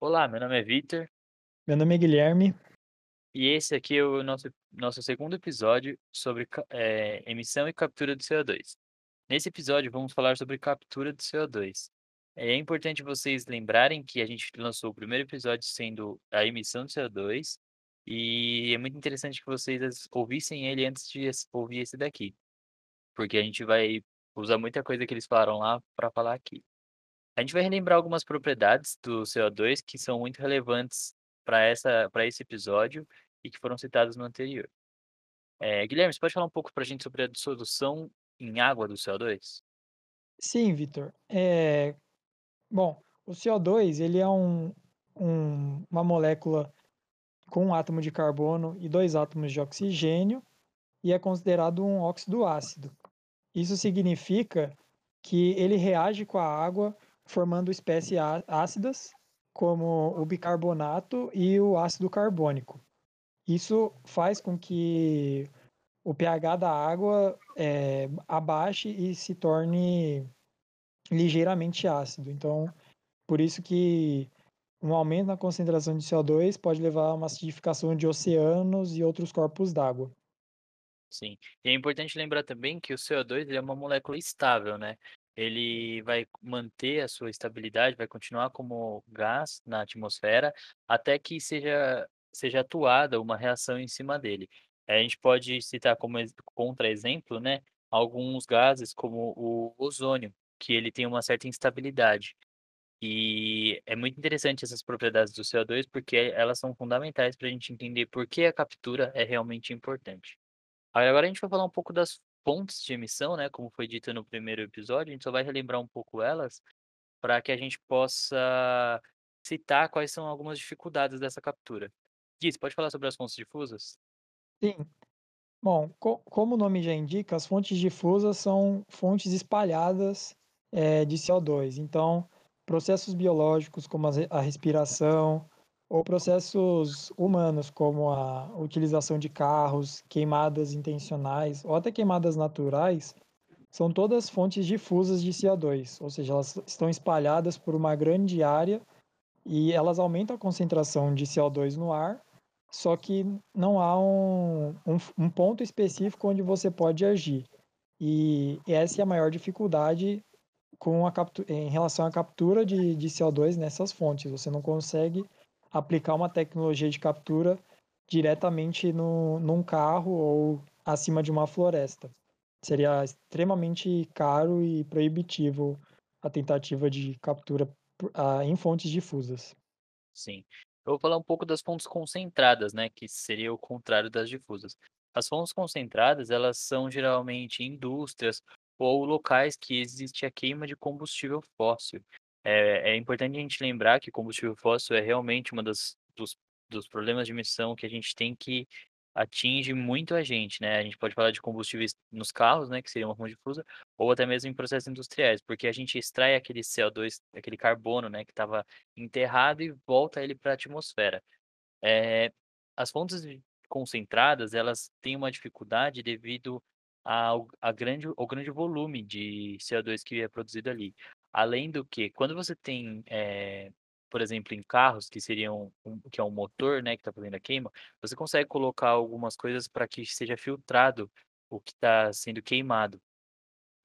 Olá, meu nome é Vitor Meu nome é Guilherme. e esse aqui é o nosso nosso segundo episódio sobre eh, emissão e captura do CO2. Nesse episódio vamos falar sobre captura do CO2. É importante vocês lembrarem que a gente lançou o primeiro episódio sendo a emissão do CO2, e é muito interessante que vocês ouvissem ele antes de ouvir esse daqui, porque a gente vai usar muita coisa que eles falaram lá para falar aqui. A gente vai relembrar algumas propriedades do CO2 que são muito relevantes para esse episódio e que foram citadas no anterior. Eh, Guilherme, você pode falar um pouco para a gente sobre a dissolução em água do CO2? Sim, Vitor. Eh, bom, o CO2 ele é um um uma molécula com um átomo de carbono e 2 átomos de oxigênio, e é considerado um óxido ácido. Isso significa que ele reage com a água formando espécies ácidas, como o bicarbonato e o ácido carbônico. Isso faz com que o pH da água, eh, abaixe e se torne ligeiramente ácido. Então, por isso que um aumento na concentração de CO2 pode levar a uma acidificação de oceanos e outros corpos d'água. Sim. E é importante lembrar também que o CO2 ele é uma molécula estável, né. Ele vai manter a sua estabilidade, vai continuar como gás na atmosfera, até que seja seja atuada uma reação em cima dele. A gente pode citar como ex contra-exemplo, né, alguns gases como o ozônio, que ele tem uma certa instabilidade. E é muito interessante essas propriedades do CO2, porque elas são fundamentais para a gente entender por que a captura é realmente importante. Agora a gente vai falar um pouco das fontes de emissão, né, como foi dito no primeiro episódio, a gente só vai relembrar um pouco elas, para que a gente possa citar quais são algumas dificuldades dessa captura. Você pode falar sobre as fontes difusas? Sim. Bom, co como o nome já indica, as fontes difusas são fontes espalhadas, eh, de CO2. Então, processos biológicos como a respiração, ou processos humanos, como a utilização de carros, queimadas intencionais ou até queimadas naturais, são todas fontes difusas de CO2, ou seja, elas estão espalhadas por uma grande área e elas aumentam a concentração de CO2 no ar, só que não há um um um ponto específico onde você pode agir. E essa é a maior dificuldade com a em relação à captura de de CO2 nessas fontes, você não consegue aplicar uma tecnologia de captura diretamente no num carro ou acima de uma floresta. Seria extremamente caro e proibitivo a tentativa de captura ah, em fontes difusas. Sim. Eu vou falar um pouco das fontes concentradas, né, que seria o contrário das difusas. As fontes concentradas, elas são geralmente indústrias ou locais que existe a queima de combustível fóssil. É é importante a gente lembrar que combustível fóssil é realmente das dos dos problemas de emissão que a gente tem que atinge muito a gente, né. A gente pode falar de combustíveis nos carros, né, que seria uma fonte difusa, ou até mesmo em processos industriais, porque a gente extrai aquele CO2, aquele carbono, né, que estava enterrado e volta ele para a atmosfera. Eh, as fontes concentradas, elas têm uma dificuldade devido ao a grande ao grande volume de CO2 que é produzido ali. Além do que, quando você tem, eh, por exemplo, em carros que seriam um que é um motor, né, que está fazendo a queima, você consegue colocar algumas coisas para que seja filtrado o que está sendo queimado.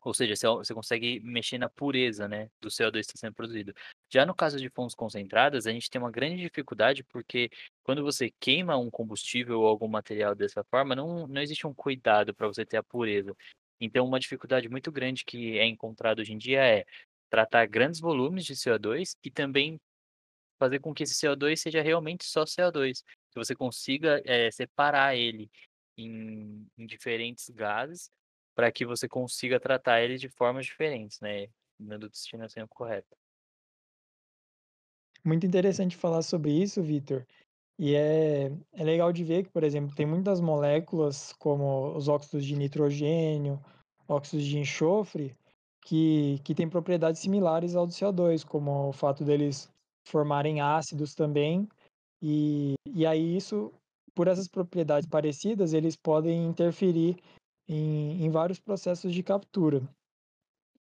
Ou seja, você consegue mexer na pureza, né, do CO2 que está sendo produzido. Já no caso de fontes concentradas, a gente tem uma grande dificuldade, porque quando você queima um combustível ou algum material dessa forma, não não existe um cuidado para você ter a pureza. Então uma dificuldade muito grande que é encontrada hoje em dia é tratar grandes volumes de CO2 e também fazer com que esse CO2 seja realmente só CO2, que você consiga, eh, separar ele em em diferentes gases, para que você consiga tratar ele de formas diferentes, né, dando destinação correta. Muito interessante falar sobre isso, Vitor. E é é legal de ver que, por exemplo, tem muitas moléculas, como os óxidos de nitrogênio, óxidos de enxofre, que que têm propriedades similares ao do CO2, como o fato deles formarem ácidos também, e e aí isso, por essas propriedades parecidas, eles podem interferir em em vários processos de captura.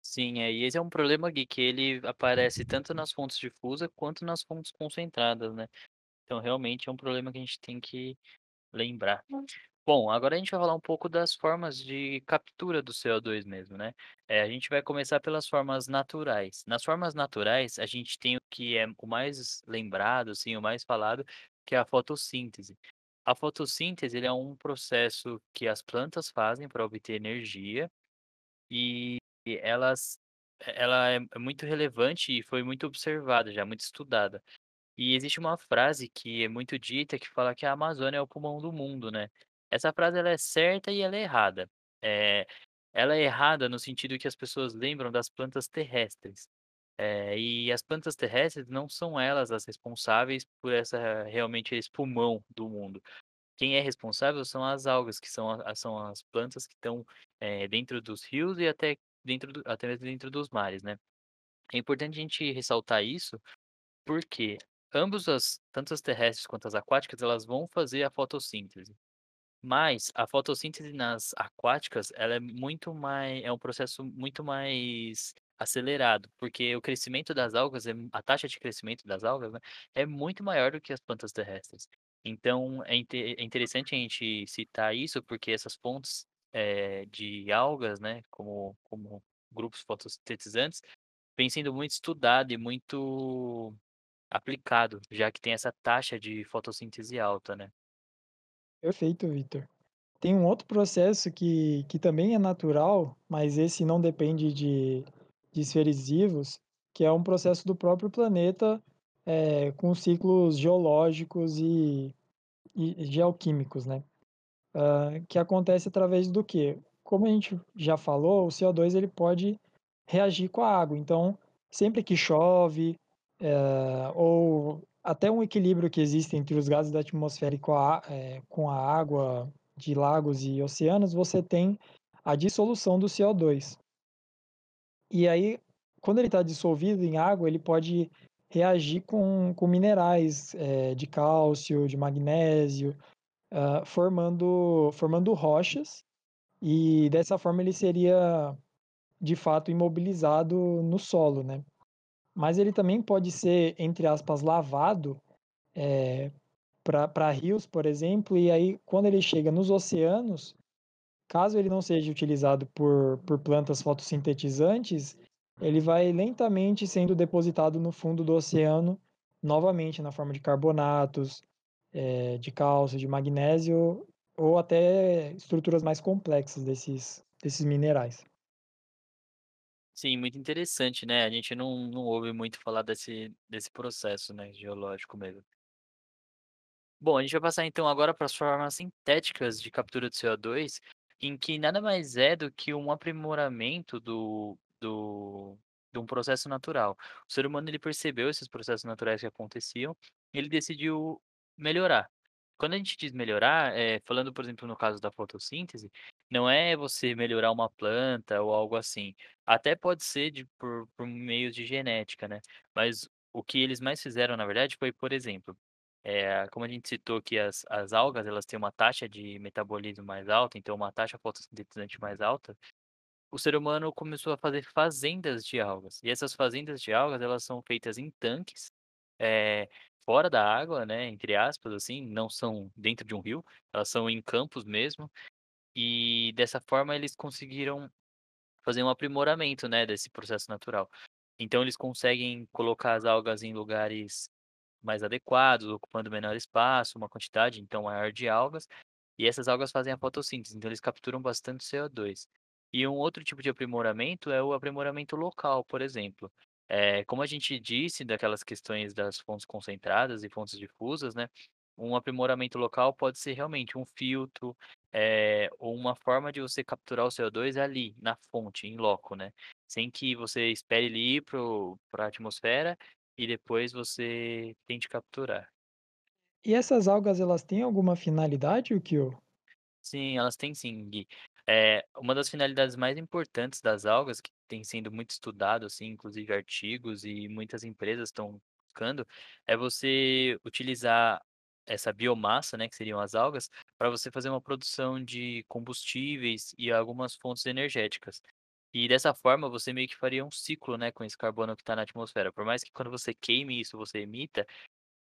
Sim, é, e esse é um problema, Gui, que ele aparece tanto nas fontes difusa quanto nas fontes concentradas, né. Então realmente é um problema que a gente tem que lembrar. Bom, agora a gente vai falar um pouco das formas de captura do CO2 mesmo, né. Eh, a gente vai começar pelas formas naturais. Nas formas naturais, a gente tem o que é o mais lembrado, assim, o mais falado, que é a fotossíntese. A fotossíntese, é um processo que as plantas fazem para obter energia, e elas ela é é muito relevante e foi muito observada já, muito estudada. E existe uma frase que é muito dita que fala que a Amazônia é o pulmão do mundo, né. Essa frase ela é certa e ela é errada. Eh, ela é errada no sentido que as pessoas lembram das plantas terrestres, eh, e as plantas terrestres não são elas as responsáveis por essa realmente esse pulmão do mundo. Quem é responsável são as algas, que são são as plantas que estão, eh, dentro dos rios e até dentro do até mesmo dentro dos mares, né. É importante a gente ressaltar isso, porque ambos as tanto as terrestres quanto as aquáticas, elas vão fazer a fotossíntese. Mas a fotossíntese nas aquáticas, ela é muito mai é um processo muito mais acelerado, porque o crescimento das algas é a taxa de crescimento das algas, né, é muito maior do que as plantas terrestres. Então é inte é interessante a gente citar isso, porque essas fontes, eh, de algas, né, como como grupos fotossintetizantes, vem sendo muito estudado e muito aplicado, já que tem essa taxa de fotossíntese alta, né. Perfeito, Victor. Tem um outro processo que que também é natural, mas esse não depende de de vivos, que é um processo do próprio planeta, eh, com ciclos geológicos e e geoquímicos, né. Hã, que acontece através do quê? Como a gente já falou, o CO2 ele pode reagir com a água, então sempre que chove, eh, ou até um equilíbrio que existe entre os gases da atmosfera e com a eh, com a água de lagos e oceanos, você tem a dissolução do CO2. E aí, quando ele está dissolvido em água, ele pode reagir com com minerais, eh, de cálcio, de magnésio, hã, formando formando rochas, e dessa forma ele seria, de fato, imobilizado no solo, né. Mas ele também pode ser, entre aspas, "lavado", eh, pra pra rios, por exemplo, e aí quando ele chega nos oceanos, caso ele não seja utilizado por por plantas fotossintetizantes, ele vai lentamente sendo depositado no fundo do oceano, novamente na forma de carbonatos, eh, de cálcio, de magnésio, ou até estruturas mais complexas desses desses minerais. Sim, muito interessante, né, a gente não não ouve muito falar desse desse processo, né, geológico mesmo. Bom, a gente vai passar então agora para as formas sintéticas de captura de CO2, em que nada mais é do que um aprimoramento do do de um processo natural. O ser humano ele percebeu esses processos naturais que aconteciam, ele decidiu melhorar. Quando a gente diz melhorar, eh, falando, por exemplo, no caso da fotossíntese, não é você melhorar uma planta ou algo assim. Até pode ser de por por meio de genética, né, mas o que eles mais fizeram, na verdade, foi, por exemplo, eh, como a gente citou que as as algas, elas têm uma taxa de metabolismo mais alta, então uma taxa fotossintetizante mais alta, o ser humano começou a fazer fazendas de algas. E essas fazendas de algas, elas são feitas em tanques, eh, fora da água, né, entre aspas, assim, não são dentro de um rio, elas são em campos mesmo, e dessa forma eles conseguiram fazer um aprimoramento, né, desse processo natural. Então eles conseguem colocar as algas em lugares mais adequados, ocupando menor espaço, uma quantidade então maior de algas, e essas algas fazem a fotossíntese, então eles capturam bastante CO2. E um outro tipo de aprimoramento é o aprimoramento local, por exemplo, eh, como a gente disse daquelas questões das fontes concentradas e fontes difusas, né, um aprimoramento local pode ser realmente um filtro, eh, ou uma forma de você capturar o CO2 ali, na fonte, in loco, né, sem que você espere ele ir para o a atmosfera e depois você tente capturar. E essas algas elas têm alguma finalidade, Yukio? Sim, elas têm sim, Gui. Eh, uma das finalidades mais importantes das algas, que tem sido muito estudado, assim, inclusive artigos e muitas empresas estão buscando, é você utilizar essa biomassa, né, que seriam as algas, para você fazer uma produção de combustíveis e algumas fontes energéticas. E dessa forma você meio que faria um ciclo, né, com esse carbono que está na atmosfera. Por mais que quando você queime isso, você emita,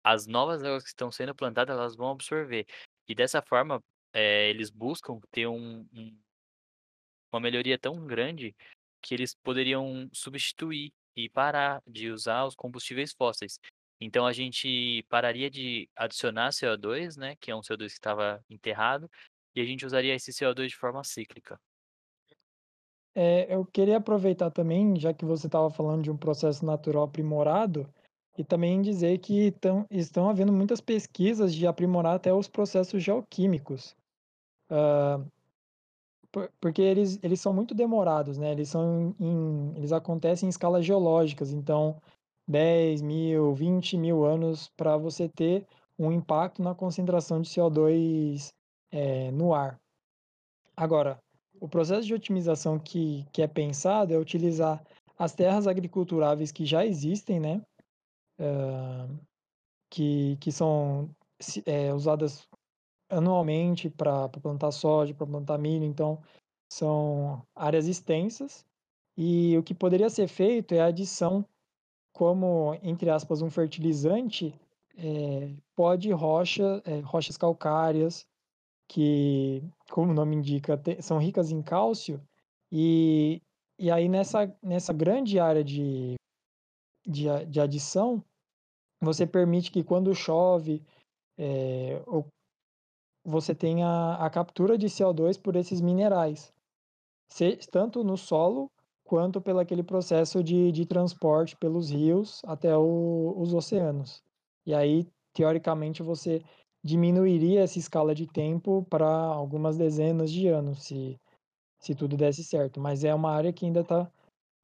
as novas árvores que estão sendo plantadas, elas vão absorver. E dessa forma, eh, eles buscam ter um um uma melhoria tão grande, que eles poderiam substituir e parar de usar os combustíveis fósseis. Então a gente pararia de adicionar CO2, né, que é um CO2 que estava enterrado, e a gente usaria esse CO2 de forma cíclica. Eh, eu queria aproveitar também, já que você estava falando de um processo natural aprimorado, e também dizer que estão estão havendo muitas pesquisas de aprimorar até os processos geoquímicos. Por porque eles eles são muito demorados, né, eles são em eles acontecem em escalas geológicas, então 10.000, 20.000 anos para você ter um impacto na concentração de CO2, eh, no ar. Agora, o processo de otimização que que é pensado é utilizar as terras agriculturáveis que já existem, né, hã, que que são eh, usadas anualmente para plantar soja, para plantar milho, então são áreas extensas, e o que poderia ser feito é a adição como, entre aspas, um fertilizante, eh, pó de rocha, eh, rochas calcárias, que, como o nome indica, te são ricas em cálcio, e e aí nessa nessa grande área de de de adição, você permite que quando chove, eh, ou você tenha a captura de CO2 por esses minerais, se tanto no solo, quanto pelo aquele processo de de transporte pelos rios até o os oceanos. E aí, teoricamente, você diminuiria essa escala de tempo para algumas dezenas de anos, se se tudo desse certo, mas é uma área que ainda está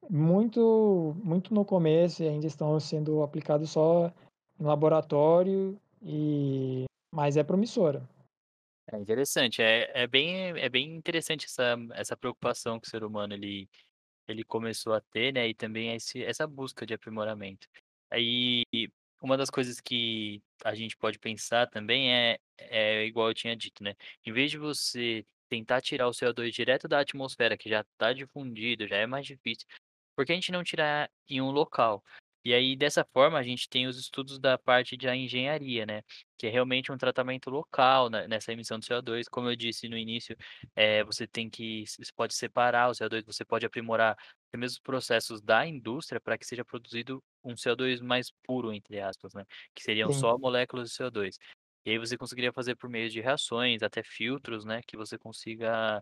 muito muito no começo e ainda estão sendo aplicados só em laboratório, e mas é promissora. É interessante, é é bem é bem interessante essa essa preocupação que o ser humano ele ele começou a ter, né, e também esse essa busca de aprimoramento. Aí, uma das coisas que a gente pode pensar também é é igual eu tinha dito, né, em vez de você tentar tirar o CO2 direto da atmosfera, que já está difundido, já é mais difícil, por que a gente não tirar em um local? E aí, dessa forma, a gente tem os estudos da parte da engenharia, né, que é realmente um tratamento local ne nessa emissão de CO2, como eu disse no início, eh, você tem que você pode separar o CO2, você pode aprimorar os processos da indústria para que seja produzido um CO2 mais "puro", entre aspas, né, que seriam Sim. só moléculas de CO2. E aí você conseguiria fazer por meio de reações, até filtros, né, que você consiga,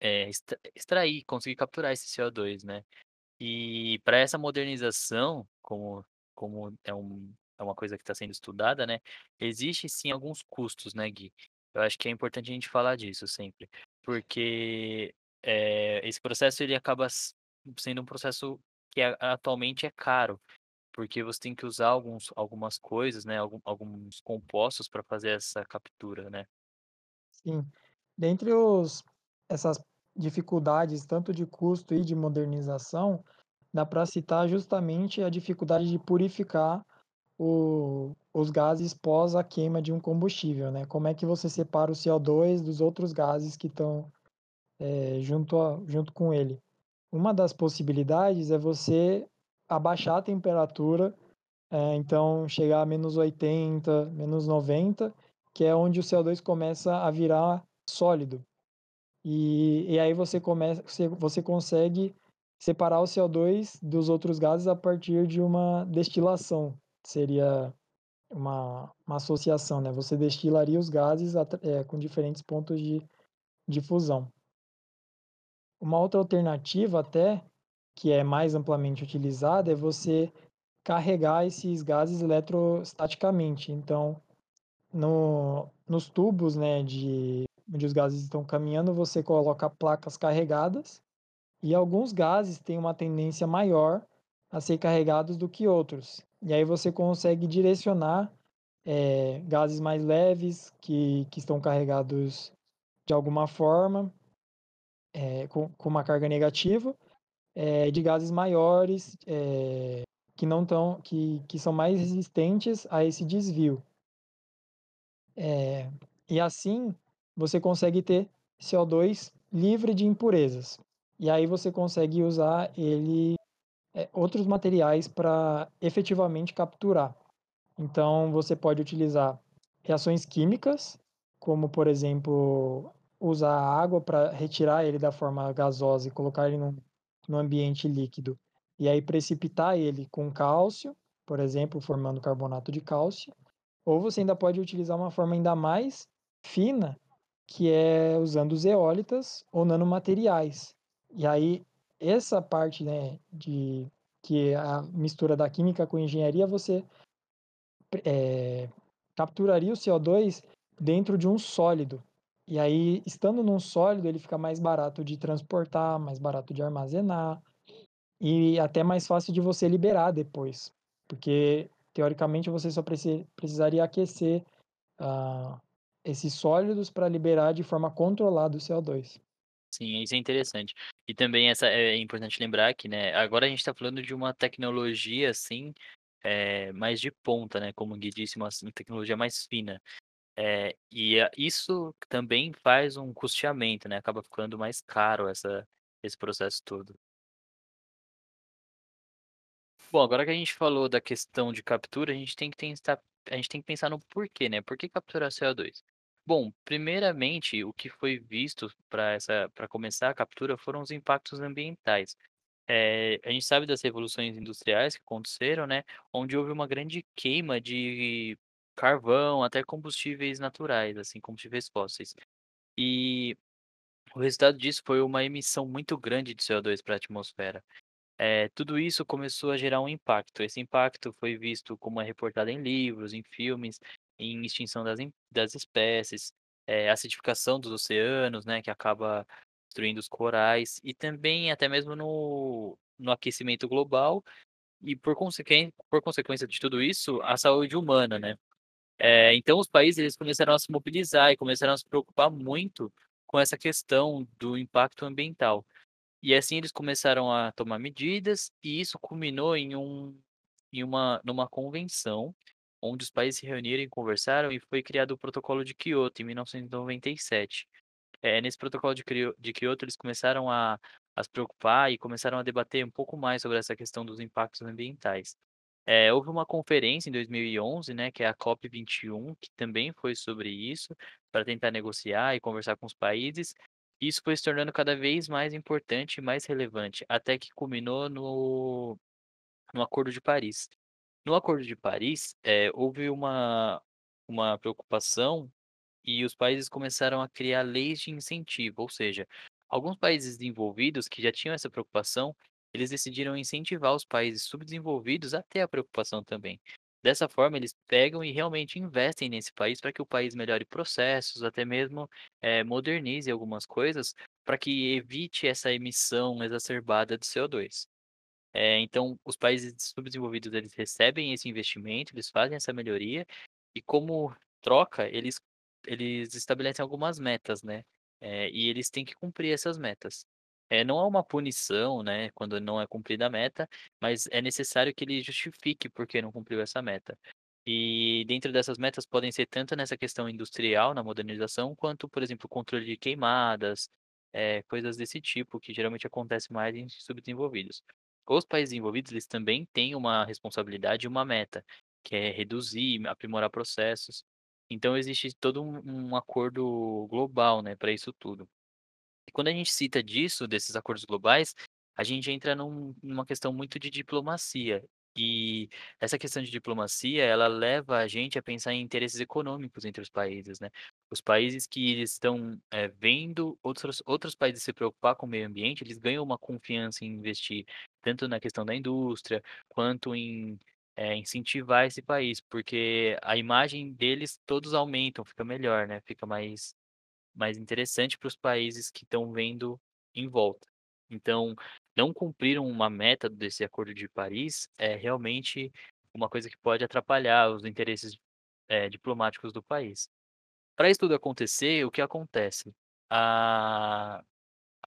eh, extra extrair, conseguir capturar esse CO2, né. E para essa modernização, como como é um é uma coisa que está sendo estudada, né, existe sim alguns custos, né, Gui. Eu acho que é importante a gente falar disso sempre, porque, eh, esse processo ele acaba sendo um processo que atualmente é caro, porque você tem que usar alguns algumas coisas, né, alguns compostos para fazer essa captura, né. Sim. Dentre os essas dificuldades, tanto de custo e de modernização, dá para citar justamente a dificuldade de purificar o os gases pós a queima de um combustível, né. Como é que você separa o CO2 dos outros gases que estão, eh, junto a junto com ele? Uma das possibilidades é você abaixar a temperatura, eh, então chegar a -80, -90, que é onde o CO2 começa a virar sólido. E e aí você começa você consegue separar o CO2 dos outros gases a partir de uma destilação, seria uma uma associação, né, você destilaria os gases eh, com diferentes pontos de de fusão. Uma outra alternativa até, que é mais amplamente utilizada, é você carregar esses gases eletrostaticamente. Então, no nos tubos, né, de onde os gases estão caminhando, você coloca placas carregadas, e alguns gases têm uma tendência maior a ser carregados do que outros. E aí você consegue direcionar, eh, gases mais leves que que estão carregados de alguma forma, eh, com com uma carga negativa, eh, de gases maiores, que não estão que que são mais resistentes a esse desvio. E assim você consegue ter CO2 livre de impurezas. E aí você consegue usar ele é, outros materiais para efetivamente capturar. Então você pode utilizar reações químicas, como por exemplo usar a água para retirar ele da forma gasosa e colocar ele num, num ambiente líquido e aí precipitar ele com cálcio, por exemplo, formando carbonato de cálcio, ou você ainda pode utilizar uma forma ainda mais fina, que é usando zeólitas ou nanomateriais. E aí essa parte, né, de que a mistura da química com engenharia, você é, capturaria o CO2 dentro de um sólido. E aí, estando num sólido, ele fica mais barato de transportar, mais barato de armazenar e até mais fácil de você liberar depois, porque teoricamente você só precisaria aquecer uh, esses sólidos para liberar de forma controlada o CO2. Sim, isso é interessante. E também essa é importante lembrar que, né, agora a gente está falando de uma tecnologia assim, é, mais de ponta, né, como o Gui disse, uma, uma tecnologia mais fina. É, e isso também faz um custeamento, né? Acaba ficando mais caro essa, esse processo todo. Bom, agora que a gente falou da questão de captura, a gente tem que pensar, a gente tem que pensar no porquê, né? Por que capturar CO2? Bom, primeiramente, o que foi visto para essa, para começar a captura foram os impactos ambientais. É, a gente sabe das revoluções industriais que aconteceram, né? Onde houve uma grande queima de carvão, até combustíveis naturais, assim, combustíveis fósseis. E o resultado disso foi uma emissão muito grande de CO2 para a atmosfera. É, tudo isso começou a gerar um impacto. Esse impacto foi visto como é reportado em livros, em filmes, em extinção das, das espécies, é, acidificação dos oceanos, né, que acaba destruindo os corais, e também até mesmo no, no aquecimento global, e por, consequência, por consequência de tudo isso, a saúde humana, né? É, então, os países eles começaram a se mobilizar e começaram a se preocupar muito com essa questão do impacto ambiental. E assim eles começaram a tomar medidas e isso culminou em, um, em uma numa convenção onde os países se reuniram e conversaram e foi criado o Protocolo de Kyoto em 1997. É, nesse Protocolo de, de Kyoto eles começaram a, a se preocupar e começaram a debater um pouco mais sobre essa questão dos impactos ambientais. É, houve uma conferência em 2011, né, que é a COP21, que também foi sobre isso, para tentar negociar e conversar com os países. Isso foi se tornando cada vez mais importante e mais relevante, até que culminou no, no Acordo de Paris. No Acordo de Paris, é, houve uma, uma preocupação e os países começaram a criar leis de incentivo, ou seja, alguns países desenvolvidos que já tinham essa preocupação eles decidiram incentivar os países subdesenvolvidos a ter a preocupação também. Dessa forma, eles pegam e realmente investem nesse país para que o país melhore processos, até mesmo é, modernize algumas coisas, para que evite essa emissão exacerbada de CO2. É, então, os países subdesenvolvidos eles recebem esse investimento, eles fazem essa melhoria, e como troca, eles, eles estabelecem algumas metas, né? É, e eles têm que cumprir essas metas. É, não há uma punição, né, quando não é cumprida a meta, mas é necessário que ele justifique por que não cumpriu essa meta. E dentro dessas metas podem ser tanto nessa questão industrial, na modernização, quanto, por exemplo, controle de queimadas, é, coisas desse tipo, que geralmente acontece mais em subdesenvolvidos. Os países envolvidos, eles também têm uma responsabilidade e uma meta, que é reduzir, aprimorar processos. Então, existe todo um, um acordo global, né, para isso tudo. E quando a gente cita disso, desses acordos globais, a gente entra num, numa questão muito de diplomacia. E essa questão de diplomacia, ela leva a gente a pensar em interesses econômicos entre os países, né? Os países que estão é, vendo outros, outros países se preocupar com o meio ambiente, eles ganham uma confiança em investir tanto na questão da indústria, quanto em é, incentivar esse país, porque a imagem deles todos aumentam, fica melhor, né? Fica mais mais interessante para os países que estão vendo em volta. Então, não cumpriram uma meta desse Acordo de Paris é realmente uma coisa que pode atrapalhar os interesses é, diplomáticos do país. Para isso tudo acontecer, o que acontece? A...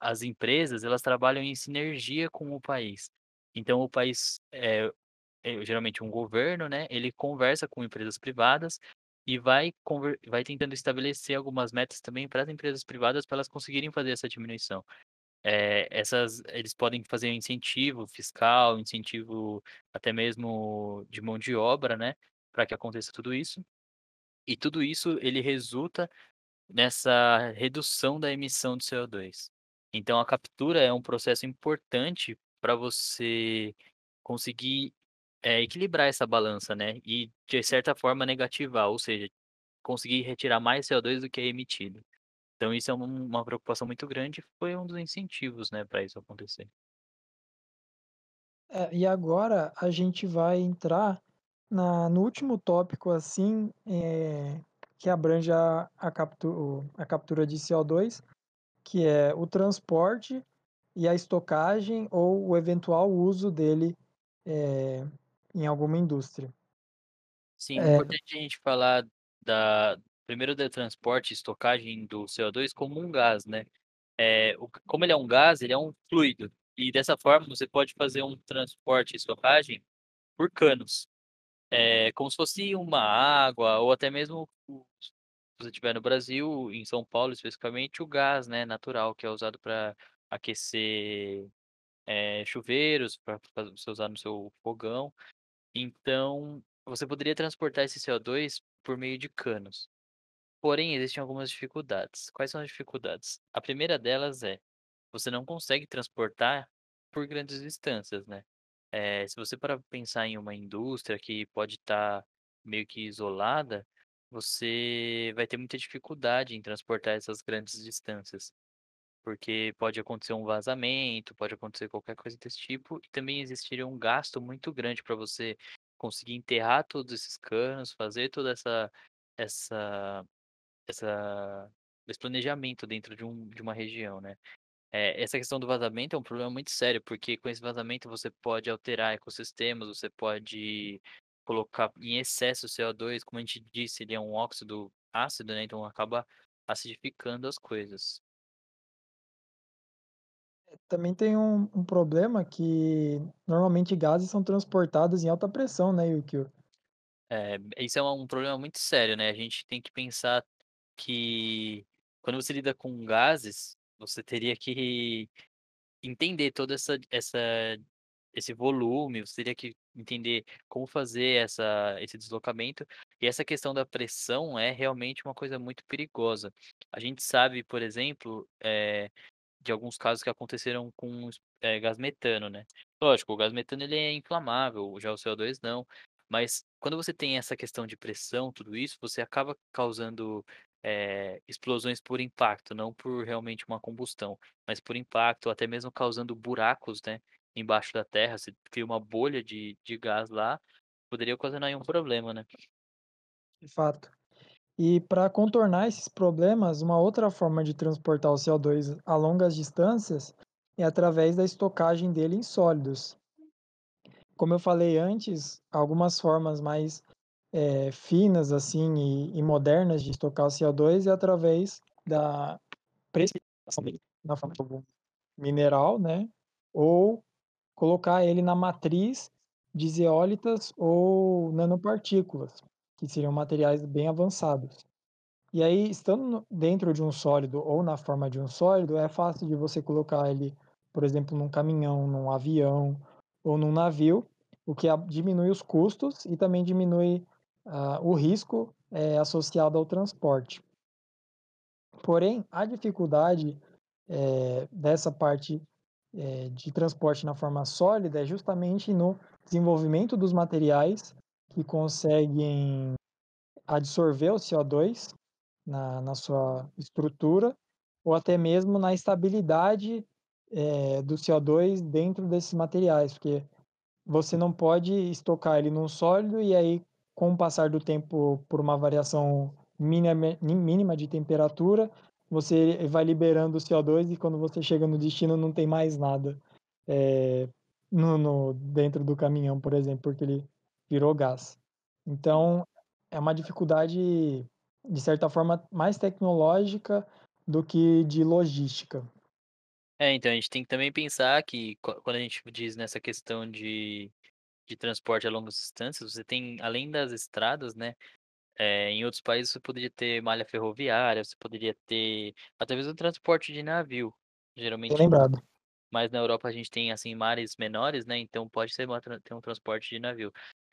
As empresas elas trabalham em sinergia com o país. Então, o país é, é geralmente um governo, né? Ele conversa com empresas privadas e vai vai tentando estabelecer algumas metas também para as empresas privadas para elas conseguirem fazer essa diminuição. Eh, essas eles podem fazer um incentivo fiscal, incentivo até mesmo de mão de obra, né, para que aconteça tudo isso. E tudo isso ele resulta nessa redução da emissão de CO2. Então a captura é um processo importante para você conseguir, eh, equilibrar essa balança, né, e de certa forma negativar, ou seja, conseguir retirar mais CO2 do que é emitido. Então isso é um uma preocupação muito grande, foi um dos incentivos, né, para isso acontecer. É, e agora a gente vai entrar na no último tópico, assim, eh, que abrange a a captu a captura de CO2, que é o transporte e a estocagem ou o eventual uso dele, eh, em alguma indústria. Sim, é É, importante a gente falar da primeiro da transporte e estocagem do CO2 como um gás, né. Eh, o como ele é um gás, ele é um fluido, e dessa forma você pode fazer um transporte e estocagem por canos. É como se fosse uma água ou até mesmo se você estiver no Brasil, em São Paulo especificamente, o gás, né, natural que é usado para aquecer, eh, chuveiros, para você usar no seu fogão. Então, você poderia transportar esse CO2 por meio de canos. Porém, existem algumas dificuldades. Quais são as dificuldades? A primeira delas é, você não consegue transportar por grandes distâncias, né. Eh, se você parar pra pensar em uma indústria que pode estar meio que isolada, você vai ter muita dificuldade em transportar essas grandes distâncias, porque pode acontecer um vazamento, pode acontecer qualquer coisa desse tipo, e também existiria um gasto muito grande para você conseguir enterrar todos esses canos, fazer toda essa essa essa esse planejamento dentro de um de uma região, né. Eh, essa questão do vazamento é um problema muito sério, porque com esse vazamento você pode alterar ecossistemas, você pode colocar em excesso CO2, como a gente disse, ele é um óxido ácido, né, então acaba acidificando as coisas. também tem um um problema que normalmente gases são transportados em alta pressão, né, Yukio? É, isso é um problema muito sério, né, a gente tem que pensar que quando você lida com gases, você teria que entender toda essa essa esse volume, você teria que entender como fazer essa esse deslocamento, e essa questão da pressão é realmente uma coisa muito perigosa. A gente sabe, por exemplo, eh, de alguns casos que aconteceram com eh, gás metano, né. Lógico, o gás metano ele é inflamável, já o CO2 não, mas quando você tem essa questão de pressão, tudo isso, você acaba causando, eh, explosões por impacto, não por realmente uma combustão, mas por impacto, até mesmo causando buracos, né, embaixo da terra, você cria uma bolha de de gás lá, poderia ocasionar um problema, né. De fato. E para contornar esses problemas, uma outra forma de transportar o CO2 a longas distâncias é através da estocagem dele em sólidos. Como eu falei antes, algumas formas mais eh, finas assim e, e modernas de estocar o CO2 é através da precipitação dele na forma de algum mineral, né? Ou colocar ele na matriz de zeólitas ou nanopartículas, que seriam materiais bem avançados. E aí, estando dentro de um sólido ou na forma de um sólido, é fácil de você colocar ele, por exemplo, num caminhão, num avião ou num navio, o que diminui os custos e também diminui, ah, o risco, eh, associado ao transporte. Porém, a dificuldade, eh, dessa parte, eh, de transporte na forma sólida é justamente no desenvolvimento dos materiais que conseguem absorver o CO2 na na sua estrutura, ou até mesmo na estabilidade, eh, do CO2 dentro desses materiais, porque você não pode estocar ele num sólido e aí, com o passar do tempo, por uma variação mínima mínima de temperatura, você vai liberando o CO2 e quando você chega no destino não tem mais nada, eh, no no dentro do caminhão, por exemplo, porque ele virou gás. Então, é uma dificuldade, de certa forma, mais tecnológica do que de logística. É, então a gente tem que também pensar que qua quando a gente diz nessa questão de de transporte a longas distâncias, você tem além das estradas, né, Eh, em outros países você poderia ter malha ferroviária, você poderia ter até mesmo transporte de navio, geralmente lembrado. mas na Europa a gente tem, assim, mares menores, né, então pode ser uma ter um transporte de navio.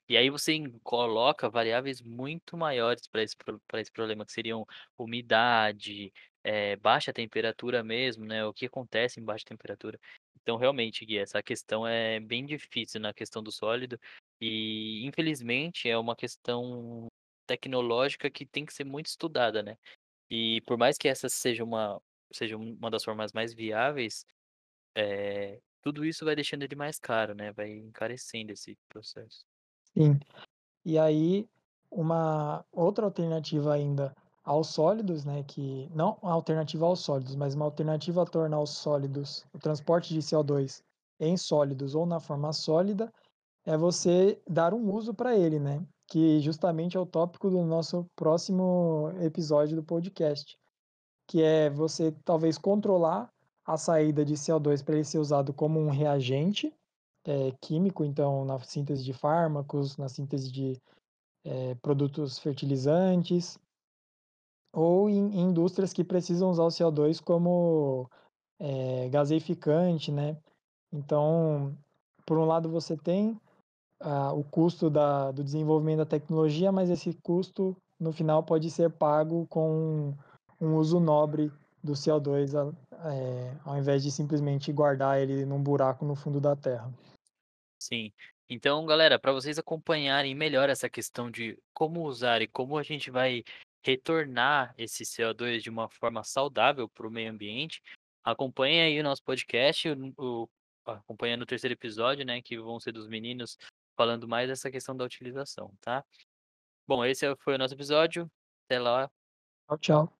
E aí você coloca variáveis muito maiores para esse pra esse problema, que seriam umidade, eh, baixa temperatura mesmo, né, o que acontece em baixa temperatura. Então realmente, Gui, essa questão é bem difícil na questão do sólido, e infelizmente é uma questão tecnológica que tem que ser muito estudada, né. E por mais que essa seja uma seja uma das formas mais viáveis, eh, tudo isso vai deixando ele mais caro, né, vai encarecendo esse processo. Sim. E aí, uma outra alternativa ainda aos sólidos, né, que não uma alternativa aos sólidos, mas uma alternativa a tornar os sólidos o transporte de CO2 em sólidos ou na forma sólida, é você dar um uso para ele, né, que justamente é o tópico do nosso próximo episódio do podcast, que é você talvez controlar a saída de CO2 para ele ser usado como um reagente, eh, químico, então na síntese de fármacos, na síntese de, eh, produtos fertilizantes ou em indústrias que precisam usar o CO2 como, eh, gaseificante, né. Então, por um lado você tem, ah, o custo da do desenvolvimento da tecnologia, mas esse custo no final pode ser pago com um uso nobre do CO2 a eh, ao invés de simplesmente guardar ele num buraco no fundo da terra. Sim. Então, galera, para vocês acompanharem melhor essa questão de como usar e como a gente vai retornar esse CO2 de uma forma saudável para o meio ambiente, acompanhem aí o nosso podcast, o o acompanha no terceiro episódio, né, que vão ser dos meninos falando mais dessa questão da utilização, tá. Bom, esse foi o nosso episódio, até lá. Tchau, tchau.